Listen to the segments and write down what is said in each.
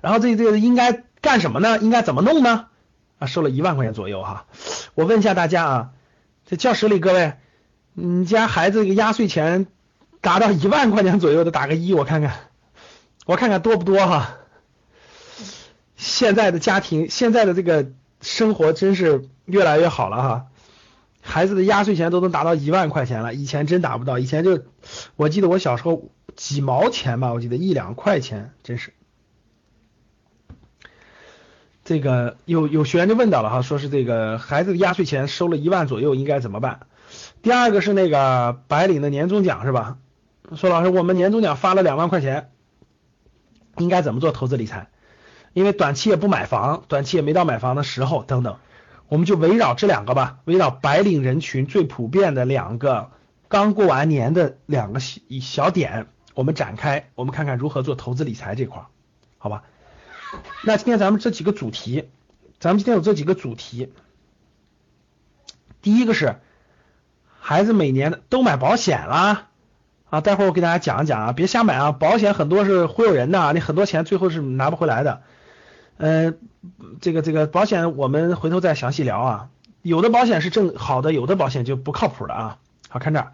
然后这这个应该干什么呢？应该怎么弄呢？啊，收了一万块钱左右哈。我问一下大家啊，这教室里各位，你家孩子这个压岁钱达到一万块钱左右的，打个一，我看看，我看看多不多哈。现在的家庭，现在的这个生活真是越来越好了哈。孩子的压岁钱都能达到一万块钱了，以前真达不到，以前就我记得我小时候几毛钱吧，我记得一两块钱，真是。这个有有学员就问到了哈，说是这个孩子的压岁钱收了一万左右，应该怎么办？第二个是那个白领的年终奖是吧？说老师，我们年终奖发了两万块钱，应该怎么做投资理财？因为短期也不买房，短期也没到买房的时候等等，我们就围绕这两个吧，围绕白领人群最普遍的两个刚过完年的两个小小点，我们展开，我们看看如何做投资理财这块，好吧？那今天咱们这几个主题，咱们今天有这几个主题。第一个是孩子每年都买保险啦啊，待会儿我给大家讲一讲啊，别瞎买啊，保险很多是忽悠人的，你很多钱最后是拿不回来的。嗯，这个这个保险我们回头再详细聊啊，有的保险是正好的，有的保险就不靠谱的啊。好看这儿，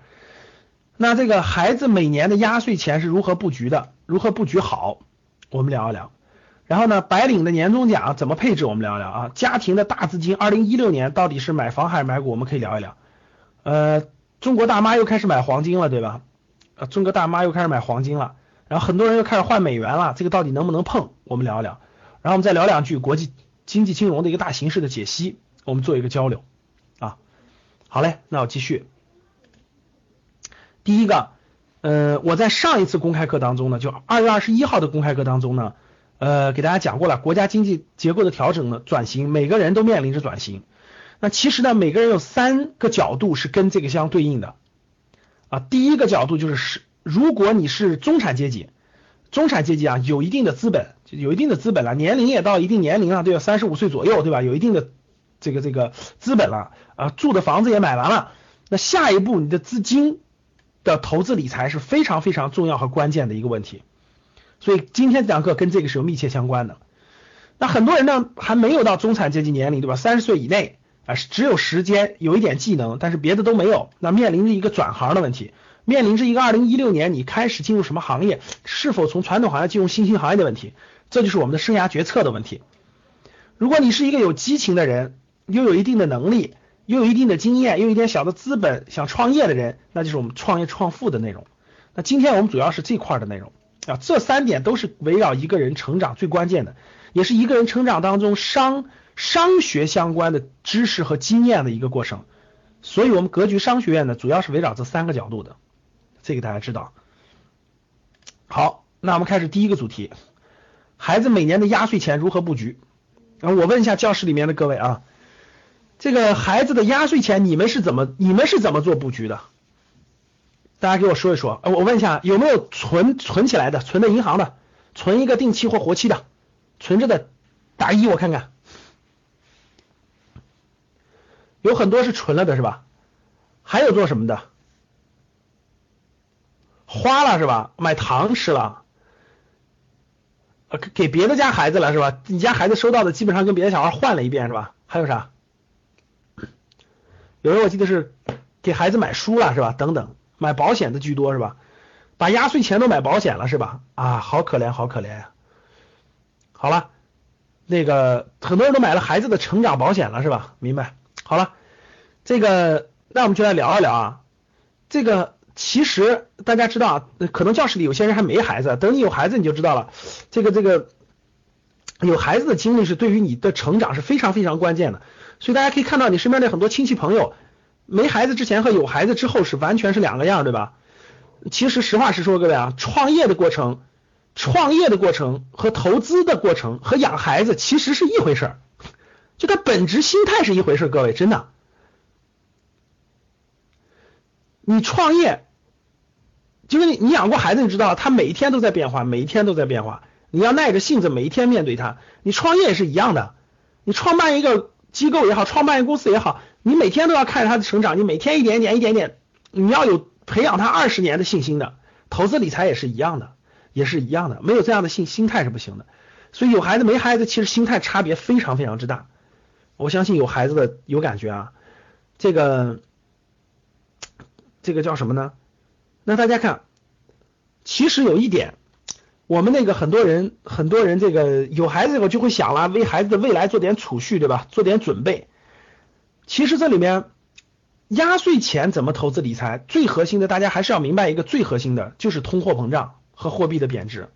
那这个孩子每年的压岁钱是如何布局的？如何布局好？我们聊一聊。然后呢，白领的年终奖怎么配置？我们聊一聊啊。家庭的大资金，二零一六年到底是买房还是买股？我们可以聊一聊。呃，中国大妈又开始买黄金了，对吧？呃，中国大妈又开始买黄金了。然后很多人又开始换美元了，这个到底能不能碰？我们聊一聊。然后我们再聊两句国际经济金融的一个大形势的解析，我们做一个交流啊。好嘞，那我继续。第一个，呃，我在上一次公开课当中呢，就二月二十一号的公开课当中呢。呃，给大家讲过了，国家经济结构的调整呢，转型，每个人都面临着转型。那其实呢，每个人有三个角度是跟这个相对应的啊。第一个角度就是是，如果你是中产阶级，中产阶级啊，有一定的资本，有一定的资本了，年龄也到一定年龄了，对吧？三十五岁左右，对吧？有一定的这个这个资本了啊，住的房子也买完了，那下一步你的资金的投资理财是非常非常重要和关键的一个问题。所以今天这堂课跟这个是有密切相关的。那很多人呢还没有到中产阶级年龄，对吧？三十岁以内啊，只有时间，有一点技能，但是别的都没有。那面临着一个转行的问题，面临着一个二零一六年你开始进入什么行业，是否从传统行业进入新兴行业的问题，这就是我们的生涯决策的问题。如果你是一个有激情的人，又有一定的能力，又有一定的经验，又有一点小的资本，想创业的人，那就是我们创业创富的内容。那今天我们主要是这块的内容。啊，这三点都是围绕一个人成长最关键的，也是一个人成长当中商商学相关的知识和经验的一个过程。所以，我们格局商学院呢，主要是围绕这三个角度的，这个大家知道。好，那我们开始第一个主题：孩子每年的压岁钱如何布局？啊，我问一下教室里面的各位啊，这个孩子的压岁钱你们是怎么你们是怎么做布局的？大家给我说一说，呃，我问一下，有没有存存起来的，存在银行的，存一个定期或活期的，存着的，打一我看看，有很多是存了的是吧？还有做什么的？花了是吧？买糖吃了，呃，给别的家孩子了是吧？你家孩子收到的基本上跟别的小孩换了一遍是吧？还有啥？有人我记得是给孩子买书了是吧？等等。买保险的居多是吧？把压岁钱都买保险了是吧？啊，好可怜，好可怜呀！好了，那个很多人都买了孩子的成长保险了是吧？明白？好了，这个那我们就来聊一聊啊。这个其实大家知道，可能教室里有些人还没孩子，等你有孩子你就知道了。这个这个有孩子的经历是对于你的成长是非常非常关键的。所以大家可以看到你身边的很多亲戚朋友。没孩子之前和有孩子之后是完全是两个样，对吧？其实实话实说，各位啊，创业的过程创业的过程和投资的过程和养孩子其实是一回事儿，就它本质心态是一回事儿。各位，真的，你创业，就是你你养过孩子，你知道他每一天都在变化，每一天都在变化。你要耐着性子，每一天面对他。你创业也是一样的，你创办一个机构也好，创办一个公司也好，你每天都要看着他的成长，你每天一点点一点点，你要有培养他二十年的信心的。投资理财也是一样的。也是一样的，没有这样的心心态是不行的。所以有孩子没孩子，其实心态差别非常非常之大。我相信有孩子的有感觉啊。这个这个叫什么呢？那大家看，其实有一点，我们那个很多人很多人这个有孩子以后就会想了，为孩子的未来做点储蓄，对吧？做点准备。其实这里面压岁钱怎么投资理财，最核心的大家还是要明白一个最核心的，就是通货膨胀。和货币的贬值，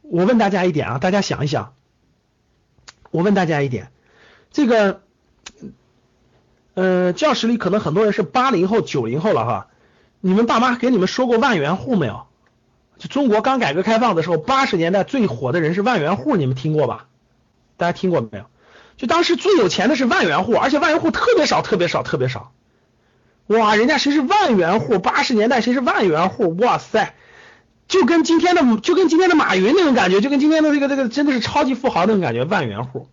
我问大家一点啊，大家想一想，我问大家一点，这个，呃，教室里可能很多人是八零后、九零后了哈，你们爸妈给你们说过万元户没有？就中国刚改革开放的时候，八十年代最火的人是万元户，你们听过吧？大家听过没有？就当时最有钱的是万元户，而且万元户特别少、特别少、特别少。哇，人家谁是万元户？八十年代谁是万元户？哇塞！就跟今天的就跟今天的马云那种感觉，就跟今天的这个这个真的是超级富豪那种感觉，万元户。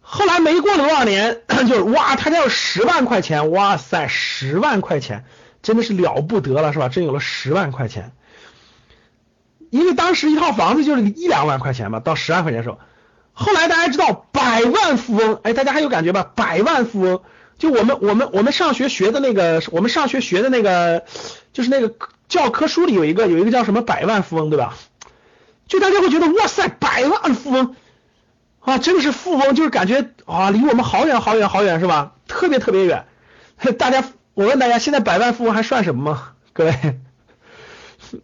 后来没过多少年，就是哇，他家有十万块钱，哇塞，十万块钱真的是了不得了，是吧？真有了十万块钱。因为当时一套房子就是一两万块钱嘛，到十万块钱的时候，后来大家知道百万富翁，哎，大家还有感觉吧？百万富翁，就我们我们我们上学学的那个，我们上学学的那个，就是那个。教科书里有一个有一个叫什么百万富翁，对吧？就大家会觉得哇塞，百万富翁啊，真的是富翁，就是感觉啊，离我们好远好远好远，是吧？特别特别远。大家，我问大家，现在百万富翁还算什么吗？各位，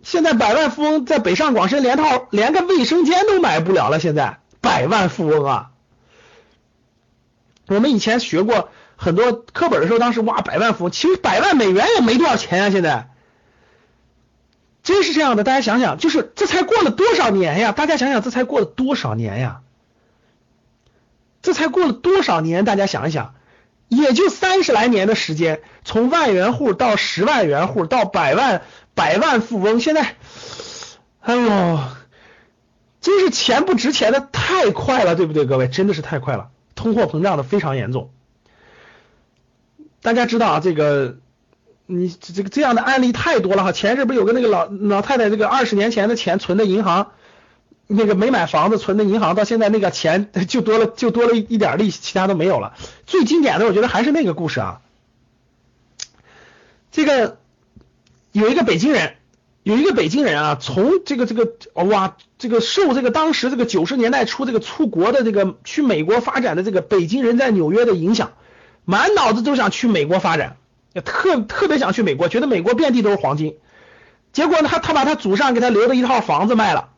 现在百万富翁在北上广深连套连个卫生间都买不了了。现在百万富翁啊，我们以前学过很多课本的时候，当时哇，百万富翁，其实百万美元也没多少钱啊，现在。真是这样的，大家想想，就是这才过了多少年呀？大家想想，这才过了多少年呀？这才过了多少年？大家想一想，也就三十来年的时间，从万元户到十万元户到百万百万富翁，现在，哎呦，真是钱不值钱的太快了，对不对？各位，真的是太快了，通货膨胀的非常严重。大家知道啊，这个。你这个这样的案例太多了哈，前阵不是有个那个老老太太，这个二十年前的钱存的银行，那个没买房子存的银行，到现在那个钱就多了就多了一点利息，其他都没有了。最经典的我觉得还是那个故事啊，这个有一个北京人，有一个北京人啊，从这个这个哇，这个受这个当时这个九十年代初这个出国的这个去美国发展的这个北京人在纽约的影响，满脑子都想去美国发展。特特别想去美国，觉得美国遍地都是黄金。结果呢，他他把他祖上给他留的一套房子卖了，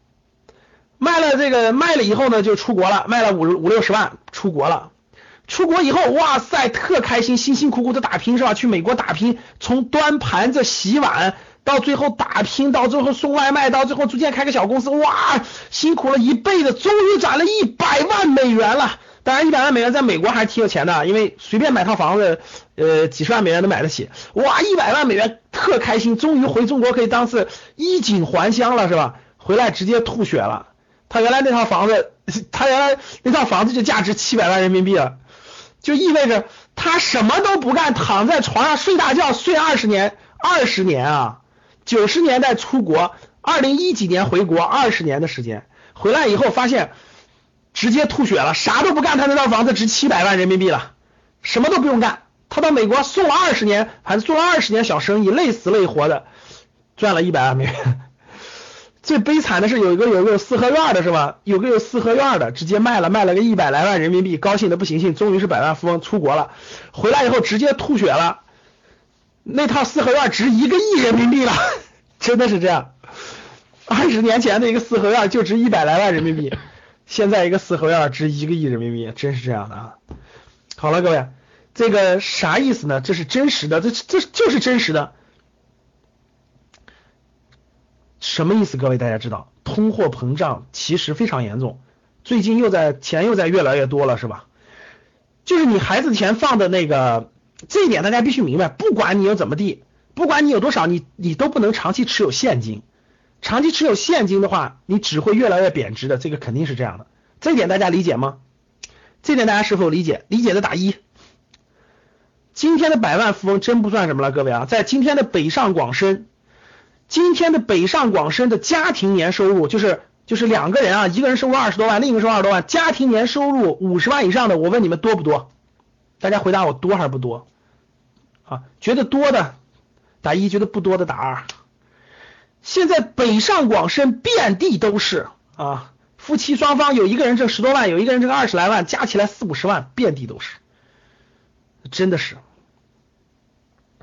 卖了这个卖了以后呢，就出国了，卖了五五六十万出国了。出国以后，哇塞，特开心，辛辛苦苦的打拼是吧？去美国打拼，从端盘子、洗碗到最后打拼，到最后送外卖，到最后逐渐开个小公司，哇，辛苦了一辈子，终于攒了一百万美元了。当然，一百万美元在美国还是挺有钱的，因为随便买套房子，呃，几十万美元都买得起。哇，一百万美元特开心，终于回中国可以当是衣锦还乡了，是吧？回来直接吐血了。他原来那套房子，他原来那套房子就价值七百万人民币了，就意味着他什么都不干，躺在床上睡大觉，睡二十年，二十年啊！九十年代出国，二零一几年回国，二十年的时间，回来以后发现。直接吐血了，啥都不干，他那套房子值七百万人民币了，什么都不用干，他到美国送了二十年，还是做了二十年小生意，累死累活的，赚了一百万美元。最悲惨的是有一个有个有四合院的是吧？有个有四合院的，直接卖了，卖了个一百来万人民币，高兴的不行行，终于是百万富翁，出国了，回来以后直接吐血了，那套四合院值一个亿人民币了，真的是这样，二十年前的一个四合院就值一百来万人民币。现在一个四合院值一个亿人民币，真是这样的啊！好了，各位，这个啥意思呢？这是真实的，这这就是真实的。什么意思？各位大家知道，通货膨胀其实非常严重，最近又在钱又在越来越多了，是吧？就是你孩子钱放的那个，这一点大家必须明白，不管你有怎么地，不管你有多少，你你都不能长期持有现金，长期持有现金的话，你只会越来越贬值的，这个肯定是这样的，这一点大家理解吗？这点大家是否理解？理解的打一。今天的百万富翁真不算什么了，各位啊，在今天的北上广深，今天的北上广深的家庭年收入就是就是两个人啊，一个人收入二十多万，另一个收入二十多万，家庭年收入五十万以上的，我问你们多不多？大家回答我多还是不多？啊，觉得多的打一，觉得不多的打二。现在北上广深遍地都是啊，夫妻双方有一个人挣十多万，有一个人挣二十来万，加起来四五十万，遍地都是，真的是。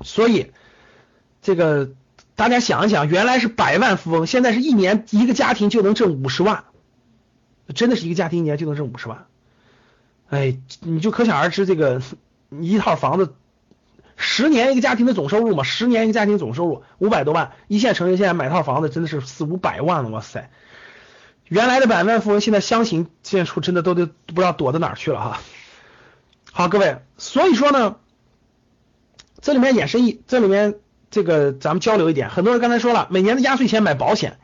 所以，这个大家想一想，原来是百万富翁，现在是一年一个家庭就能挣五十万，真的是一个家庭一年就能挣五十万。哎，你就可想而知，这个一套房子，十年一个家庭的总收入嘛，十年一个家庭总收入五百多万，一线城市现在买套房子真的是四五百万了，哇塞！原来的百万富翁现在相形见绌，真的都都不知道躲到哪儿去了哈。好，各位，所以说呢。这里面衍生一，这里面这个咱们交流一点，很多人刚才说了，每年的压岁钱买保险，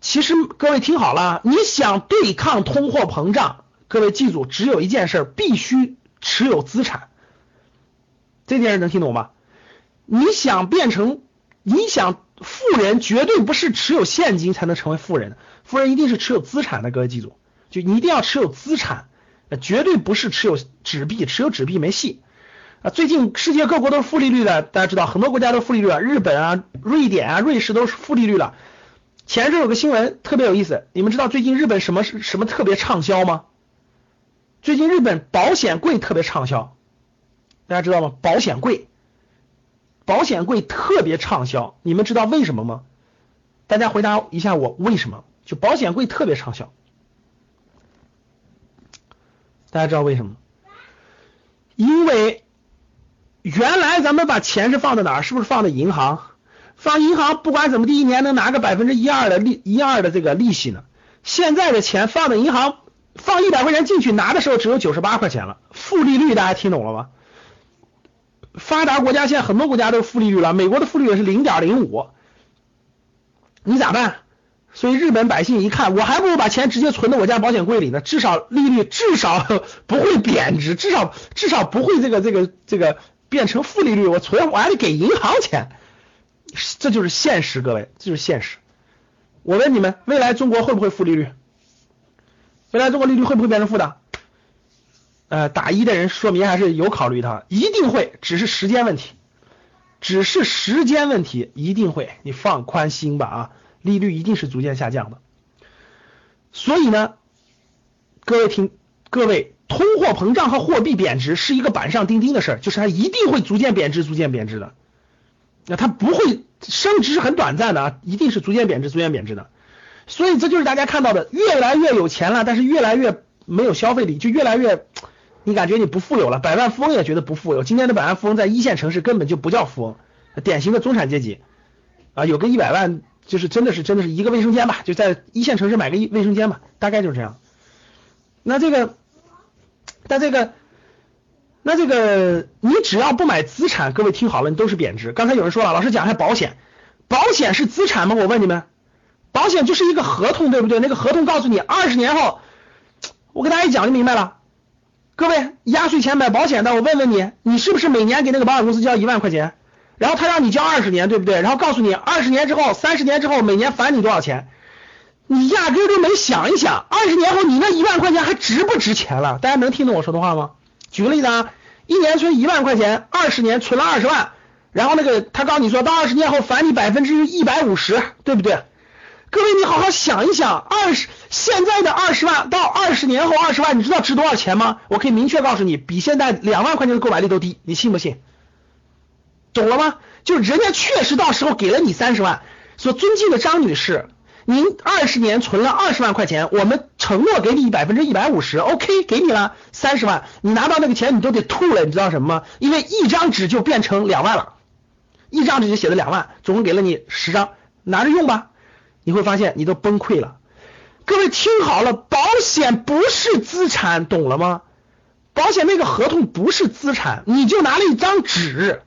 其实各位听好了，你想对抗通货膨胀，各位记住，只有一件事，必须持有资产。这件事能听懂吗？你想变成，你想富人，绝对不是持有现金才能成为富人，富人一定是持有资产的，各位记住，就你一定要持有资产，绝对不是持有纸币，持有纸币没戏。啊，最近世界各国都是负利率的，大家知道很多国家都负利率了，日本啊、瑞典啊、瑞士都是负利率了。前阵有个新闻特别有意思，你们知道最近日本什么什么特别畅销吗？最近日本保险柜特别畅销，大家知道吗？保险柜，保险柜特别畅销，你们知道为什么吗？大家回答一下我，为什么？就保险柜特别畅销，大家知道为什么？因为。原来咱们把钱是放在哪儿？是不是放在银行？放银行不管怎么地，一年能拿个百分之一二的利一二的这个利息呢？现在的钱放在银行，放一百块钱进去拿的时候只有九十八块钱了，负利率大家听懂了吗？发达国家现在很多国家都负利率了，美国的负利率是零点零五，你咋办？所以日本百姓一看，我还不如把钱直接存到我家保险柜里呢，至少利率至少不会贬值，至少至少不会这个这个这个。变成负利率，我存我还得给银行钱，这就是现实，各位，这就是现实。我问你们，未来中国会不会负利率？未来中国利率会不会变成负的？呃，打一的人说明还是有考虑的，一定会，只是时间问题，只是时间问题，一定会，你放宽心吧啊，利率一定是逐渐下降的。所以呢，各位听，各位。通货膨胀和货币贬值是一个板上钉钉的事儿，就是它一定会逐渐贬值、逐渐贬值的。那它不会升值是很短暂的啊，一定是逐渐贬值、逐渐贬值的。所以这就是大家看到的，越来越有钱了，但是越来越没有消费力，就越来越你感觉你不富有了。百万富翁也觉得不富有。今天的百万富翁在一线城市根本就不叫富翁，典型的中产阶级啊，有个一百万就是真的是真的是一个卫生间吧，就在一线城市买个一卫生间吧，大概就是这样。那这个。但这个，那这个，你只要不买资产，各位听好了，你都是贬值。刚才有人说了，老师讲一下保险，保险是资产吗？我问你们，保险就是一个合同，对不对？那个合同告诉你，二十年后，我给大家一讲就明白了。各位，压岁钱买保险的，我问问你，你是不是每年给那个保险公司交一万块钱？然后他让你交二十年，对不对？然后告诉你，二十年之后、三十年之后，每年返你多少钱？你压根都没想一想，二十年后你那一万块钱还值不值钱了？大家能听懂我说的话吗？举个例子啊，一年存一万块钱，二十年存了二十万，然后那个他告诉你说到二十年后返你百分之一百五十，对不对？各位你好好想一想，二十现在的二十万到二十年后二十万，你知道值多少钱吗？我可以明确告诉你，比现在两万块钱的购买力都低，你信不信？懂了吗？就是人家确实到时候给了你三十万，所尊敬的张女士。您二十年存了二十万块钱，我们承诺给你百分之一百五十，OK，给你了三十万，你拿到那个钱你都得吐了，你知道什么吗？因为一张纸就变成两万了，一张纸就写了两万，总共给了你十张，拿着用吧，你会发现你都崩溃了。各位听好了，保险不是资产，懂了吗？保险那个合同不是资产，你就拿了一张纸，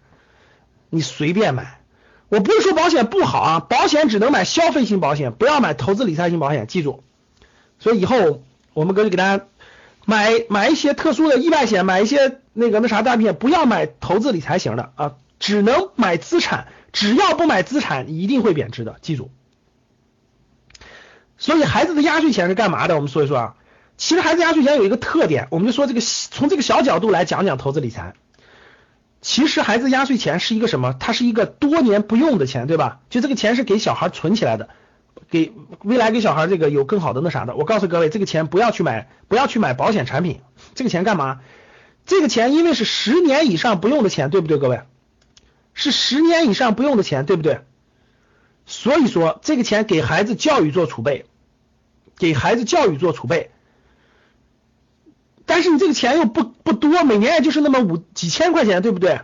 你随便买。我不是说保险不好啊，保险只能买消费型保险，不要买投资理财型保险，记住。所以以后我们哥就给大家买买一些特殊的意外险，买一些那个那啥大片，不要买投资理财型的啊，只能买资产，只要不买资产，一定会贬值的，记住。所以孩子的压岁钱是干嘛的？我们说一说啊。其实孩子压岁钱有一个特点，我们就说这个从这个小角度来讲讲投资理财。其实孩子压岁钱是一个什么？它是一个多年不用的钱，对吧？就这个钱是给小孩存起来的，给未来给小孩这个有更好的那啥的。我告诉各位，这个钱不要去买，不要去买保险产品。这个钱干嘛？这个钱因为是十年以上不用的钱，对不对？各位，是十年以上不用的钱，对不对？所以说这个钱给孩子教育做储备，给孩子教育做储备。但是你这个钱又不不多，每年也就是那么五几千块钱，对不对？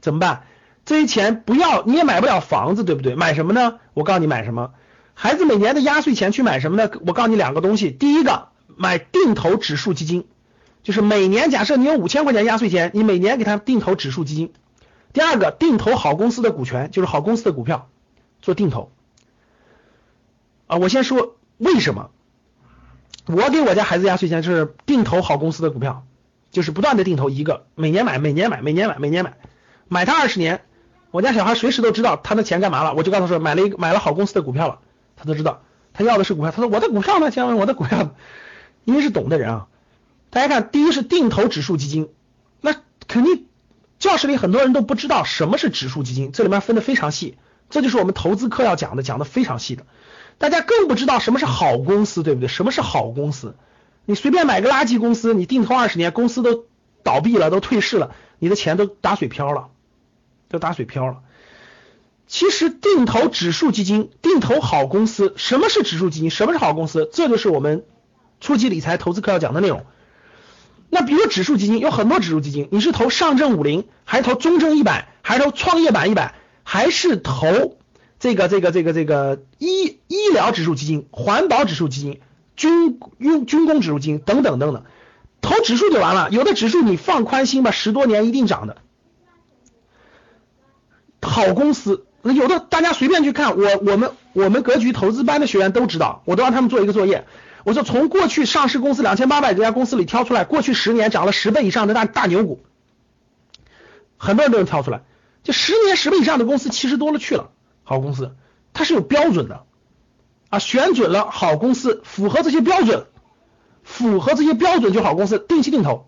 怎么办？这些钱不要，你也买不了房子，对不对？买什么呢？我告诉你买什么。孩子每年的压岁钱去买什么呢？我告诉你两个东西。第一个，买定投指数基金，就是每年假设你有五千块钱压岁钱，你每年给他定投指数基金。第二个，定投好公司的股权，就是好公司的股票做定投。啊，我先说为什么。我给我家孩子压岁钱就是定投好公司的股票，就是不断的定投一个，每年买，每年买，每年买，每年买，买它二十年。我家小孩随时都知道他的钱干嘛了，我就告诉他说买了一个买了好公司的股票了，他都知道，他要的是股票。他说我的股票呢？先问我的股票，因为是懂的人啊。大家看，第一是定投指数基金，那肯定教室里很多人都不知道什么是指数基金，这里面分的非常细，这就是我们投资课要讲的，讲的非常细的。大家更不知道什么是好公司，对不对？什么是好公司？你随便买个垃圾公司，你定投二十年，公司都倒闭了，都退市了，你的钱都打水漂了，都打水漂了。其实定投指数基金，定投好公司，什么是指数基金？什么是好公司？这就是我们初级理财投资课要讲的内容。那比如指数基金有很多指数基金，你是投上证五零，还是投中证一百，还是投创业板一百，还是投？这个这个这个这个医医疗指数基金、环保指数基金、军用军工指数基金等等等等，投指数就完了。有的指数你放宽心吧，十多年一定涨的。好公司，有的大家随便去看，我我们我们格局投资班的学员都知道，我都让他们做一个作业。我说从过去上市公司两千八百多家公司里挑出来，过去十年涨了十倍以上的大大牛股，很多人都能挑出来。就十年十倍以上的公司其实多了去了。好公司，它是有标准的啊，选准了好公司，符合这些标准，符合这些标准就好公司，定期定投。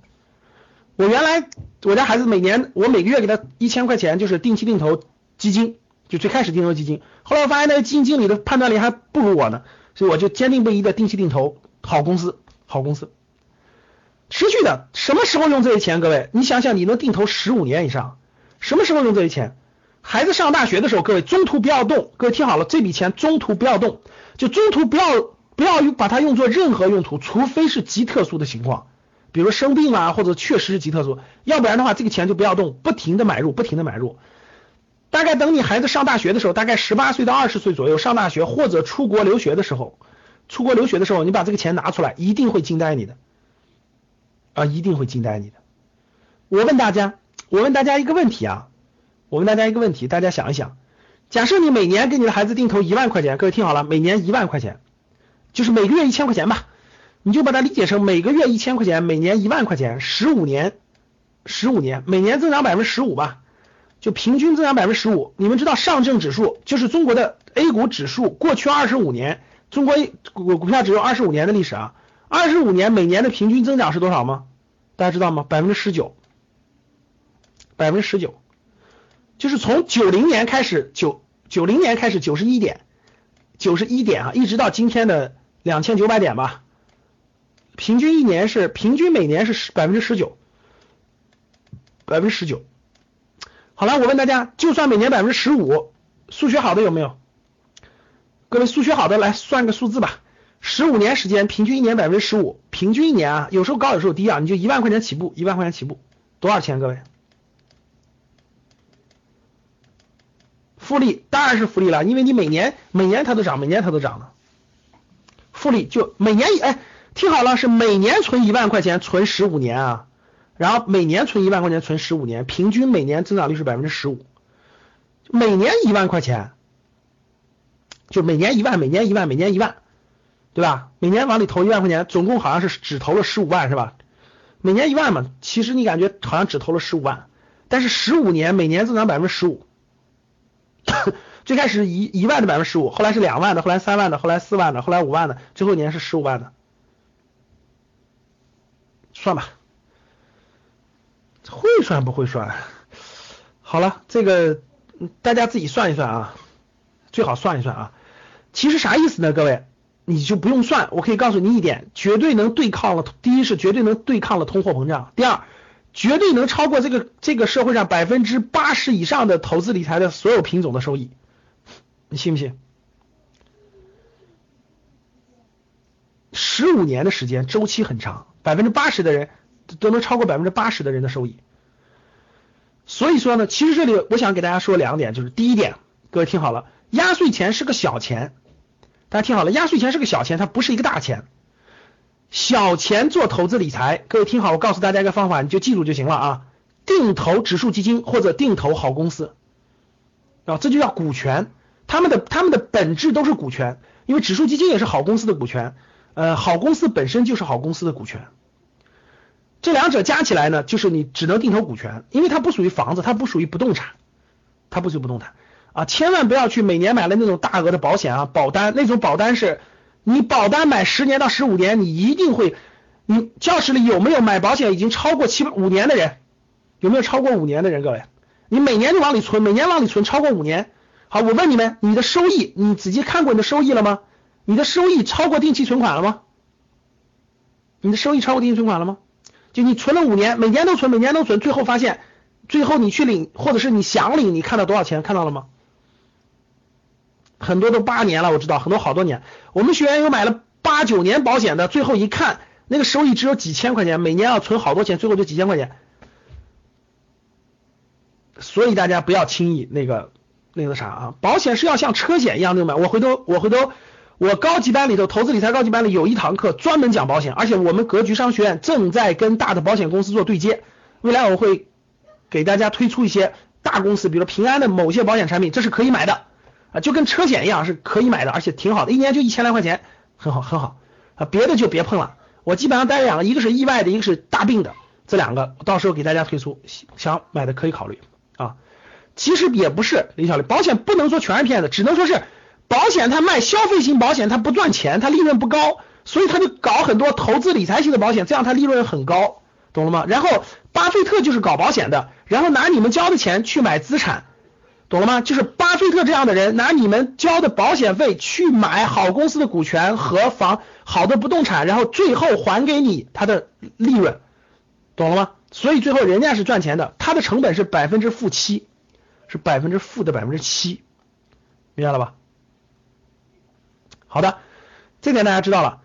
我原来我家孩子每年我每个月给他一千块钱，就是定期定投基金，就最开始定投基金，后来我发现那个基金经理的判断力还不如我呢，所以我就坚定不移的定期定投好公司，好公司，持续的，什么时候用这些钱？各位，你想想，你能定投十五年以上，什么时候用这些钱？孩子上大学的时候，各位中途不要动。各位听好了，这笔钱中途不要动，就中途不要不要把它用作任何用途，除非是极特殊的情况，比如生病啊，或者确实是极特殊，要不然的话，这个钱就不要动，不停的买入，不停的买入。大概等你孩子上大学的时候，大概十八岁到二十岁左右上大学或者出国留学的时候，出国留学的时候，你把这个钱拿出来，一定会惊呆你的啊，一定会惊呆你的。我问大家，我问大家一个问题啊。我问大家一个问题，大家想一想，假设你每年给你的孩子定投一万块钱，各位听好了，每年一万块钱，就是每个月一千块钱吧，你就把它理解成每个月一千块钱，每年一万块钱，十五年，十五年，每年增长百分之十五吧，就平均增长百分之十五。你们知道上证指数就是中国的 A 股指数，过去二十五年，中国股股票只有二十五年的历史啊，二十五年每年的平均增长是多少吗？大家知道吗？百分之十九，百分之十九。就是从九零年开始，九九零年开始九十一点，九十一点啊，一直到今天的两千九百点吧，平均一年是平均每年是十百分之十九，百分之十九。好了，我问大家，就算每年百分之十五，数学好的有没有？各位数学好的来算个数字吧，十五年时间，平均一年百分之十五，平均一年啊，有时候高有时候低啊，你就一万块钱起步，一万块钱起步，多少钱？各位？复利当然是复利了，因为你每年每年它都涨，每年它都涨了。复利就每年哎，听好了，是每年存一万块钱，存十五年啊，然后每年存一万块钱，存十五年，平均每年增长率是百分之十五，每年一万块钱，就每年一万，每年一万，每年一万，对吧？每年往里投一万块钱，总共好像是只投了十五万是吧？每年一万嘛，其实你感觉好像只投了十五万，但是十五年每年增长百分之十五。最开始一一万的百分之十五，后来是两万的，后来三万的，后来四万的，后来五万的，最后一年是十五万的，算吧，会算不会算？好了，这个大家自己算一算啊，最好算一算啊。其实啥意思呢？各位，你就不用算，我可以告诉你一点，绝对能对抗了。第一是绝对能对抗了通货膨胀，第二绝对能超过这个这个社会上百分之八十以上的投资理财的所有品种的收益。你信不信？十五年的时间周期很长，百分之八十的人都能超过百分之八十的人的收益。所以说呢，其实这里我想给大家说两点，就是第一点，各位听好了，压岁钱是个小钱，大家听好了，压岁钱是个小钱，它不是一个大钱。小钱做投资理财，各位听好，我告诉大家一个方法，你就记住就行了啊。定投指数基金或者定投好公司。啊，这就叫股权。他们的他们的本质都是股权，因为指数基金也是好公司的股权，呃，好公司本身就是好公司的股权，这两者加起来呢，就是你只能定投股权，因为它不属于房子，它不属于不动产，它不属于不动产。啊，千万不要去每年买了那种大额的保险啊，保单那种保单是，你保单买十年到十五年，你一定会，你教室里有没有买保险已经超过七五年的人？有没有超过五年的人？各位，你每年就往里存，每年往里存超过五年。好，我问你们，你的收益，你仔细看过你的收益了吗？你的收益超过定期存款了吗？你的收益超过定期存款了吗？就你存了五年，每年都存，每年都存，最后发现，最后你去领，或者是你想领，你看到多少钱？看到了吗？很多都八年了，我知道很多好多年。我们学员有买了八九年保险的，最后一看，那个收益只有几千块钱，每年要存好多钱，最后就几千块钱。所以大家不要轻易那个。那个啥啊，保险是要像车险一样的买。我回头我回头我高级班里头投资理财高级班里有一堂课专门讲保险，而且我们格局商学院正在跟大的保险公司做对接，未来我会给大家推出一些大公司，比如平安的某些保险产品，这是可以买的啊，就跟车险一样是可以买的，而且挺好的，一年就一千来块钱，很好很好啊，别的就别碰了。我基本上带两个，一个是意外的，一个是大病的，这两个到时候给大家推出，想买的可以考虑啊。其实也不是李小丽，保险不能说全是骗子，只能说是保险它卖消费型保险它不赚钱，它利润不高，所以他就搞很多投资理财型的保险，这样它利润很高，懂了吗？然后巴菲特就是搞保险的，然后拿你们交的钱去买资产，懂了吗？就是巴菲特这样的人拿你们交的保险费去买好公司的股权和房好的不动产，然后最后还给你他的利润，懂了吗？所以最后人家是赚钱的，他的成本是百分之负七。是百分之负的百分之七，明白了吧？好的，这点大家知道了。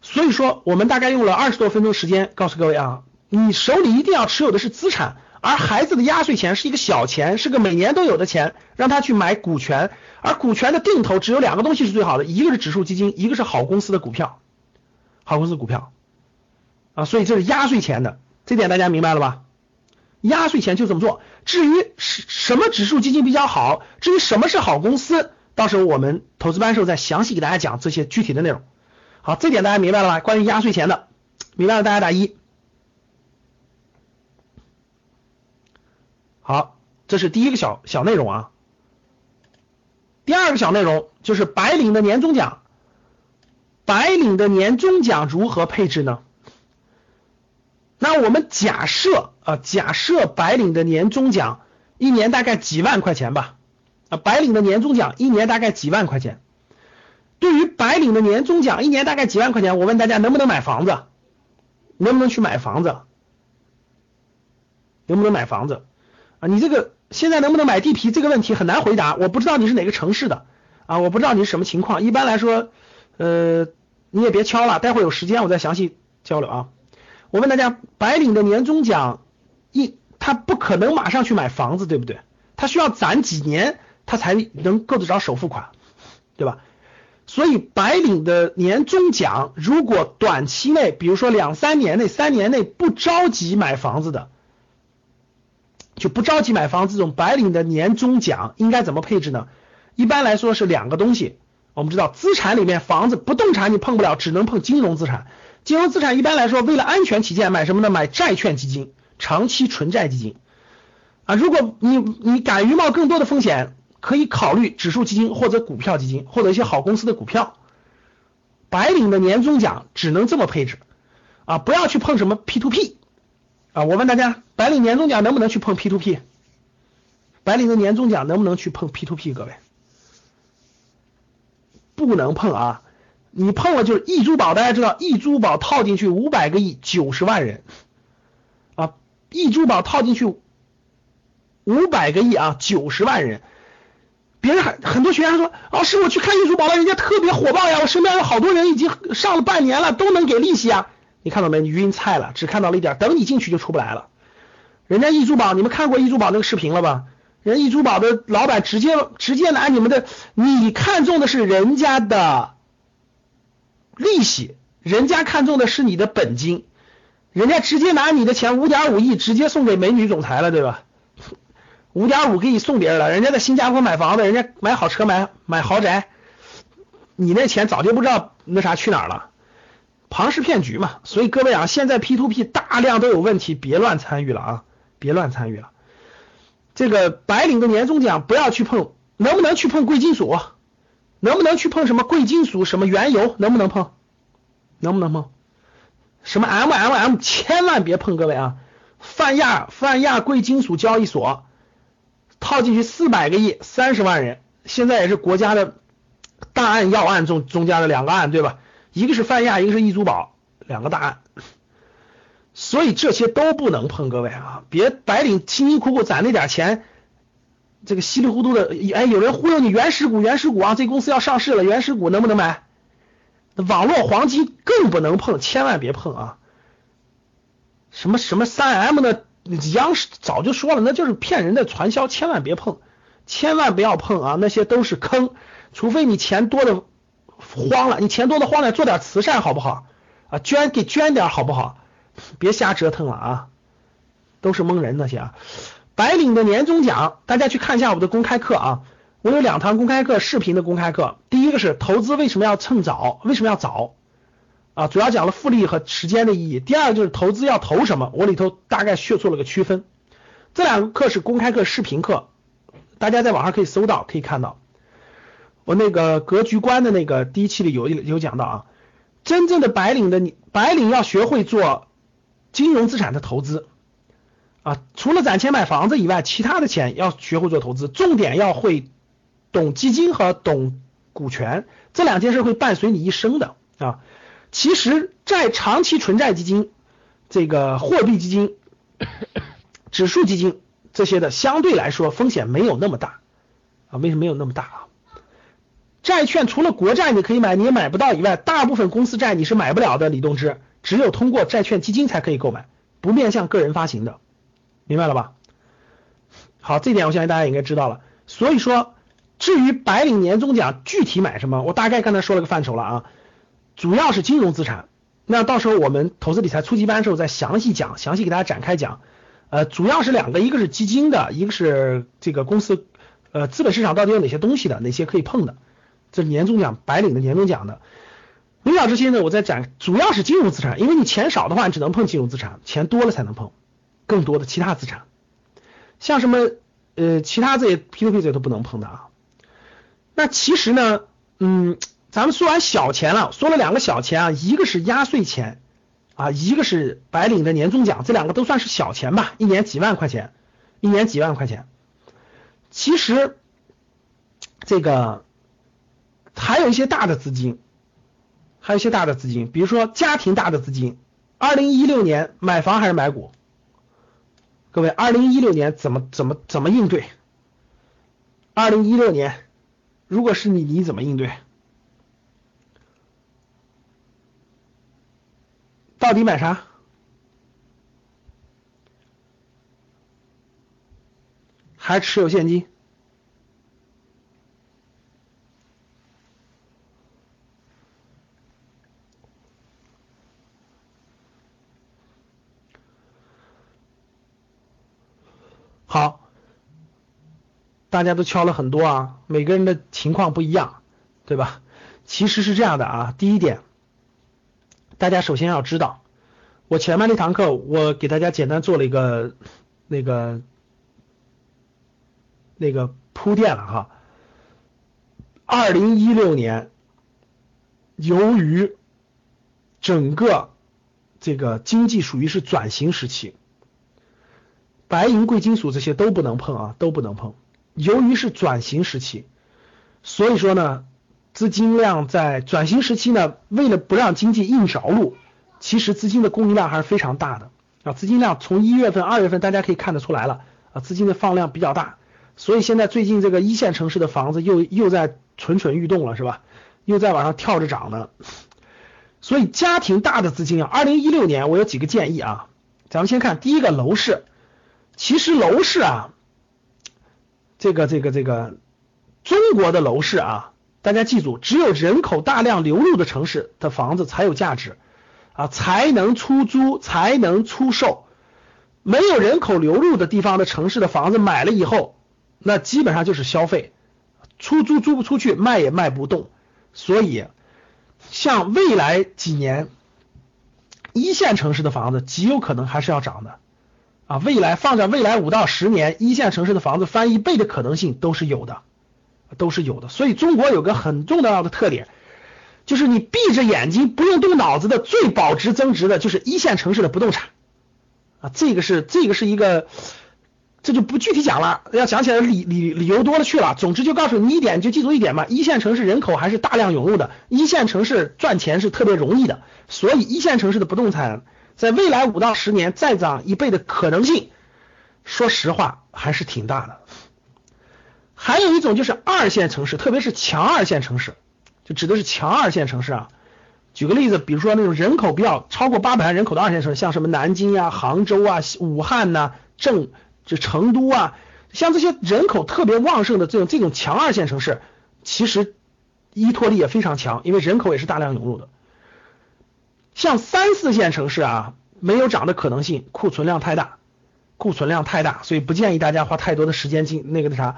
所以说，我们大概用了二十多分钟时间，告诉各位啊，你手里一定要持有的是资产，而孩子的压岁钱是一个小钱，是个每年都有的钱，让他去买股权。而股权的定投只有两个东西是最好的，一个是指数基金，一个是好公司的股票，好公司股票啊。所以这是压岁钱的，这点大家明白了吧？压岁钱就这么做。至于什什么指数基金比较好，至于什么是好公司，到时候我们投资班时候再详细给大家讲这些具体的内容。好，这点大家明白了吧？关于压岁钱的，明白了大家打一。好，这是第一个小小内容啊。第二个小内容就是白领的年终奖，白领的年终奖如何配置呢？那我们假设啊，假设白领的年终奖一年大概几万块钱吧，啊，白领的年终奖一年大概几万块钱。对于白领的年终奖一年大概几万块钱，我问大家能不能买房子？能不能去买房子？能不能买房子？啊，你这个现在能不能买地皮这个问题很难回答，我不知道你是哪个城市的啊，我不知道你是什么情况。一般来说，呃，你也别敲了，待会有时间我再详细交流啊。我问大家，白领的年终奖一，他不可能马上去买房子，对不对？他需要攒几年，他才能够得着首付款，对吧？所以白领的年终奖，如果短期内，比如说两三年内、三年内不着急买房子的，就不着急买房子，这种白领的年终奖应该怎么配置呢？一般来说是两个东西。我们知道，资产里面房子、不动产你碰不了，只能碰金融资产。金融资产一般来说，为了安全起见，买什么呢？买债券基金、长期纯债基金。啊，如果你你敢于冒更多的风险。可以考虑指数基金或者股票基金，或者一些好公司的股票。白领的年终奖只能这么配置啊，不要去碰什么 P to P 啊。我问大家，白领年终奖能不能去碰 P to P？白领的年终奖能不能去碰 P to P？各位，不能碰啊！你碰了就是易珠宝，大家知道易珠宝套进去五百个亿，九十万人啊，易珠宝套进去五百个亿啊，九十万人。别人还很多学员说，老师我去看易珠宝了，人家特别火爆呀，我身边有好多人已经上了半年了，都能给利息啊。你看到没？你晕菜了，只看到了一点，等你进去就出不来了。人家易珠宝，你们看过易珠宝那个视频了吧？人易珠宝的老板直接直接拿你们的，你看中的是人家的利息，人家看中的是你的本金，人家直接拿你的钱五点五亿直接送给美女总裁了，对吧？五点五给你送别人了，人家在新加坡买房子，人家买好车买买豪宅，你那钱早就不知道那啥去哪儿了，庞氏骗局嘛。所以各位啊，现在 P to P 大量都有问题，别乱参与了啊，别乱参与了。这个白领的年终奖不要去碰，能不能去碰贵金属？能不能去碰什么贵金属？什么原油？能不能碰？能不能碰？什么 M M M？千万别碰，各位啊！泛亚泛亚贵金属交易所。套进去四百个亿，三十万人，现在也是国家的大案要案中中间的两个案，对吧？一个是泛亚，一个是易租宝，两个大案，所以这些都不能碰，各位啊，别白领辛辛苦苦攒那点钱，这个稀里糊涂的，哎，有人忽悠你原始股，原始股啊，这公司要上市了，原始股能不能买？网络黄金更不能碰，千万别碰啊！什么什么三 M 的。央视早就说了，那就是骗人的传销，千万别碰，千万不要碰啊！那些都是坑，除非你钱多的慌了，你钱多的慌了，做点慈善好不好？啊，捐给捐点好不好？别瞎折腾了啊！都是蒙人那些啊！白领的年终奖，大家去看一下我的公开课啊！我有两堂公开课，视频的公开课，第一个是投资为什么要趁早，为什么要早？啊，主要讲了复利和时间的意义。第二个就是投资要投什么，我里头大概去做了个区分。这两个课是公开课、视频课，大家在网上可以搜到，可以看到。我那个格局观的那个第一期里有有讲到啊，真正的白领的你，白领要学会做金融资产的投资啊，除了攒钱买房子以外，其他的钱要学会做投资，重点要会懂基金和懂股权，这两件事会伴随你一生的啊。其实债长期纯债基金、这个货币基金、指数基金这些的相对来说风险没有那么大啊？为什么没有那么大啊？债券除了国债你可以买，你也买不到以外，大部分公司债你是买不了的。李东芝只有通过债券基金才可以购买，不面向个人发行的，明白了吧？好，这点我相信大家应该知道了。所以说，至于白领年终奖具体买什么，我大概刚才说了个范畴了啊。主要是金融资产，那到时候我们投资理财初级班的时候再详细讲，详细给大家展开讲。呃，主要是两个，一个是基金的，一个是这个公司，呃，资本市场到底有哪些东西的，哪些可以碰的，这年终奖，白领的年终奖的。领导这些呢，我在讲，主要是金融资产，因为你钱少的话，你只能碰金融资产，钱多了才能碰更多的其他资产，像什么呃其他这些 P to P 这些都不能碰的啊。那其实呢，嗯。咱们说完小钱了，说了两个小钱啊，一个是压岁钱啊，一个是白领的年终奖，这两个都算是小钱吧，一年几万块钱，一年几万块钱。其实这个还有一些大的资金，还有一些大的资金，比如说家庭大的资金。二零一六年买房还是买股？各位，二零一六年怎么怎么怎么应对？二零一六年如果是你，你怎么应对？到底买啥？还持有现金？好，大家都敲了很多啊，每个人的情况不一样，对吧？其实是这样的啊，第一点，大家首先要知道，我前面那堂课我给大家简单做了一个那个那个铺垫了哈。二零一六年，由于整个这个经济属于是转型时期，白银、贵金属这些都不能碰啊，都不能碰。由于是转型时期，所以说呢，资金量在转型时期呢，为了不让经济硬着陆，其实资金的供应量还是非常大的啊。资金量从一月份、二月份大家可以看得出来了啊，资金的放量比较大。所以现在最近这个一线城市的房子又又在蠢蠢欲动了，是吧？又在往上跳着涨呢。所以家庭大的资金啊，二零一六年我有几个建议啊，咱们先看第一个楼市。其实楼市啊，这个这个这个中国的楼市啊，大家记住，只有人口大量流入的城市的房子才有价值啊，才能出租，才能出售。没有人口流入的地方的城市的房子买了以后。那基本上就是消费，出租租不出去，卖也卖不动，所以像未来几年一线城市的房子极有可能还是要涨的啊，未来放在未来五到十年，一线城市的房子翻一倍的可能性都是有的，都是有的。所以中国有个很重要的特点，就是你闭着眼睛不用动脑子的最保值增值的就是一线城市的不动产啊，这个是这个是一个。这就不具体讲了，要讲起来理理理由多了去了。总之就告诉你一点，就记住一点嘛，一线城市人口还是大量涌入的，一线城市赚钱是特别容易的，所以一线城市的不动产在未来五到十年再涨一倍的可能性，说实话还是挺大的。还有一种就是二线城市，特别是强二线城市，就指的是强二线城市啊。举个例子，比如说那种人口比较超过八百万人口的二线城市，像什么南京呀、杭州啊、武汉呐、郑。就成都啊，像这些人口特别旺盛的这种这种强二线城市，其实依托力也非常强，因为人口也是大量涌入的。像三四线城市啊，没有涨的可能性，库存量太大，库存量太大，所以不建议大家花太多的时间进那个那啥。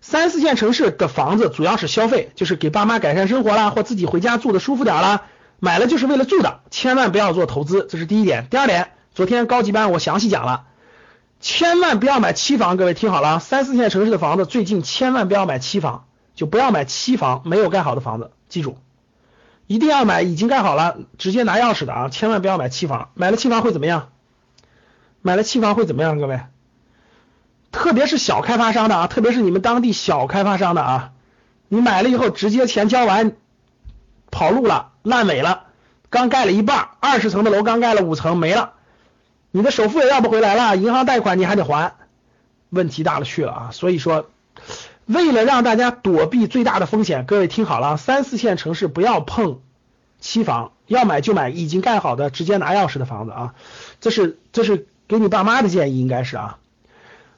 三四线城市的房子主要是消费，就是给爸妈改善生活啦，或自己回家住的舒服点啦，买了就是为了住的，千万不要做投资，这是第一点。第二点，昨天高级班我详细讲了。千万不要买期房，各位听好了，三四线城市的房子最近千万不要买期房，就不要买期房没有盖好的房子，记住，一定要买已经盖好了，直接拿钥匙的啊，千万不要买期房，买了期房会怎么样？买了期房会怎么样？各位，特别是小开发商的啊，特别是你们当地小开发商的啊，你买了以后直接钱交完，跑路了，烂尾了，刚盖了一半，二十层的楼刚盖了五层没了。你的首付也要不回来了，银行贷款你还得还，问题大了去了啊！所以说，为了让大家躲避最大的风险，各位听好了，三四线城市不要碰期房，要买就买已经盖好的，直接拿钥匙的房子啊！这是这是给你爸妈的建议，应该是啊。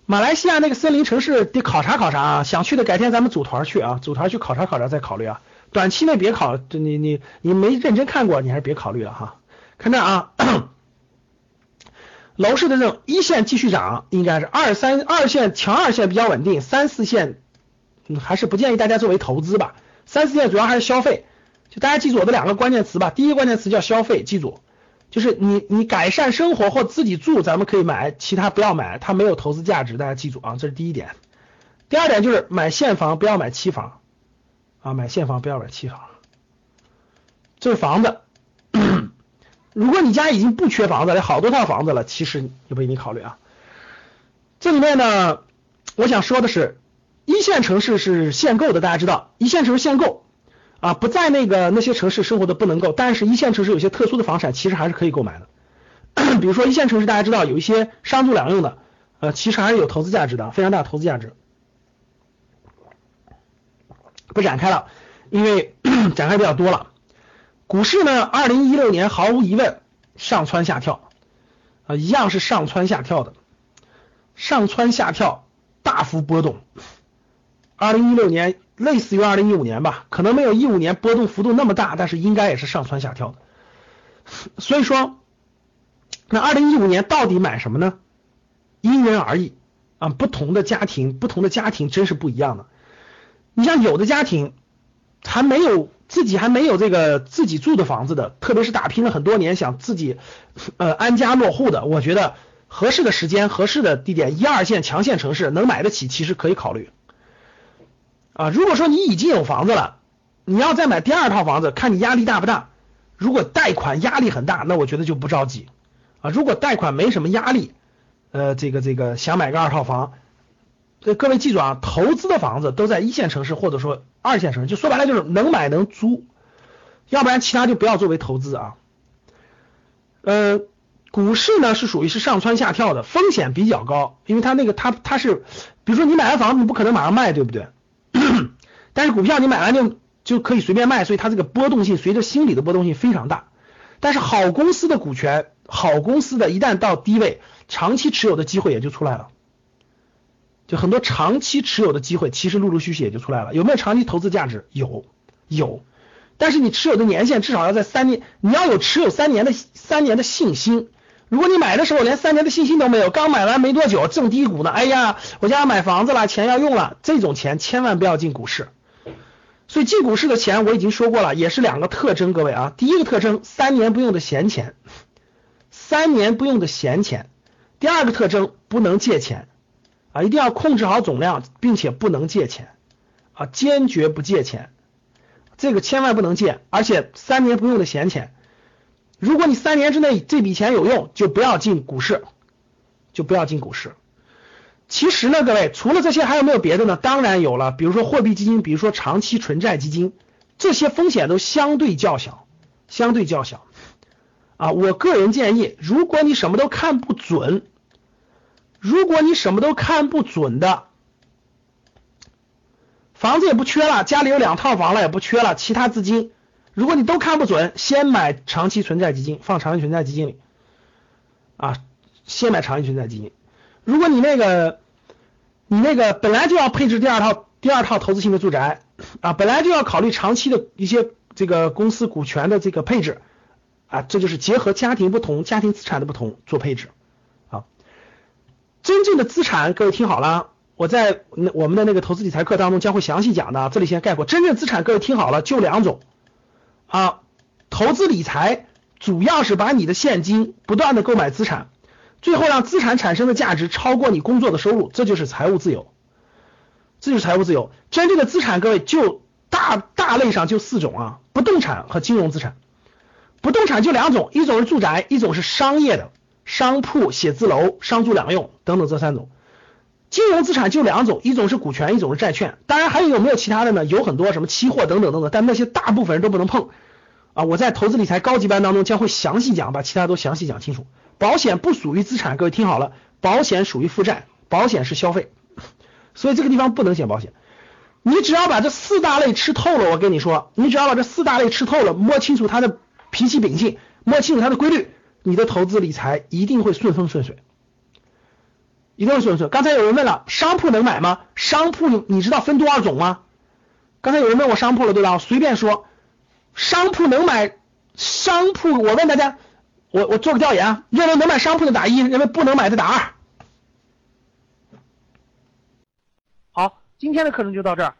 马来西亚那个森林城市得考察考察啊，想去的改天咱们组团去啊，组团去考察考察再考虑啊，短期内别考，你你你没认真看过，你还是别考虑了哈。看这啊。楼市的这种一线继续涨，应该是二三二线强二线比较稳定，三四线还是不建议大家作为投资吧。三四线主要还是消费，就大家记住我的两个关键词吧。第一个关键词叫消费，记住，就是你你改善生活或自己住，咱们可以买，其他不要买，它没有投资价值，大家记住啊，这是第一点。第二点就是买现房不要买期房啊，买现房不要买期房，这是房子。如果你家已经不缺房子，有好多套房子了，其实也不一定考虑啊。这里面呢，我想说的是，一线城市是限购的，大家知道，一线城市限购啊，不在那个那些城市生活的不能够，但是一线城市有些特殊的房产其实还是可以购买的。比如说一线城市，大家知道有一些商住两用的，呃，其实还是有投资价值的，非常大的投资价值。不展开了，因为 展开比较多了。股市呢，二零一六年毫无疑问上蹿下跳啊，一样是上蹿下跳的，上蹿下跳，大幅波动。二零一六年类似于二零一五年吧，可能没有一五年波动幅度那么大，但是应该也是上蹿下跳的。所以说，那二零一五年到底买什么呢？因人而异啊，不同的家庭，不同的家庭真是不一样的。你像有的家庭还没有自己还没有这个自己住的房子的，特别是打拼了很多年想自己呃安家落户的，我觉得合适的时间、合适的地点，一二线强县城市能买得起，其实可以考虑。啊，如果说你已经有房子了，你要再买第二套房子，看你压力大不大。如果贷款压力很大，那我觉得就不着急啊。如果贷款没什么压力，呃，这个这个想买个二套房，呃，各位记住啊，投资的房子都在一线城市或者说二线城市，就说白了就是能买能租，要不然其他就不要作为投资啊。呃，股市呢是属于是上蹿下跳的，风险比较高，因为它那个它它是，比如说你买完房子，你不可能马上卖，对不对？但是股票你买完就就可以随便卖，所以它这个波动性随着心理的波动性非常大。但是好公司的股权，好公司的一旦到低位，长期持有的机会也就出来了。就很多长期持有的机会，其实陆陆续续也就出来了。有没有长期投资价值？有，有。但是你持有的年限至少要在三年，你要有持有三年的三年的信心。如果你买的时候连三年的信心都没有，刚买完没多久正低谷呢，哎呀，我家买房子了，钱要用了，这种钱千万不要进股市。所以进股市的钱我已经说过了，也是两个特征，各位啊，第一个特征三年不用的闲钱，三年不用的闲钱；第二个特征不能借钱。啊，一定要控制好总量，并且不能借钱。啊，坚决不借钱，这个千万不能借，而且三年不用的闲钱。如果你三年之内这笔钱有用，就不要进股市，就不要进股市。其实呢，各位除了这些还有没有别的呢？当然有了，比如说货币基金，比如说长期纯债基金，这些风险都相对较小，相对较小。啊，我个人建议，如果你什么都看不准，如果你什么都看不准的，房子也不缺了，家里有两套房了也不缺了，其他资金。如果你都看不准，先买长期存在基金，放长期存在基金里啊，先买长期存在基金。如果你那个你那个本来就要配置第二套第二套投资性的住宅啊，本来就要考虑长期的一些这个公司股权的这个配置啊，这就是结合家庭不同、家庭资产的不同做配置啊。真正的资产，各位听好了，我在我们的那个投资理财课当中将会详细讲的，这里先概括。真正资产，各位听好了，就两种。啊，投资理财主要是把你的现金不断的购买资产，最后让资产产生的价值超过你工作的收入，这就是财务自由，这就是财务自由。真正的资产，各位就大大类上就四种啊，不动产和金融资产。不动产就两种，一种是住宅，一种是商业的商铺、写字楼、商住两用等等这三种。金融资产就两种，一种是股权，一种是债券。当然还有没有其他的呢？有很多什么期货等等等等，但那些大部分人都不能碰啊！我在投资理财高级班当中将会详细讲，把其他都详细讲清楚。保险不属于资产，各位听好了，保险属于负债，保险是消费，所以这个地方不能选保险。你只要把这四大类吃透了，我跟你说，你只要把这四大类吃透了，摸清楚它的脾气秉性，摸清楚它的规律，你的投资理财一定会顺风顺水。一定是顺顺。刚才有人问了，商铺能买吗？商铺你知道分多少种吗？刚才有人问我商铺了，对吧？我随便说，商铺能买商铺，我问大家，我我做个调研啊，认为能买商铺的打一，认为不能买的打二。好，今天的课程就到这儿。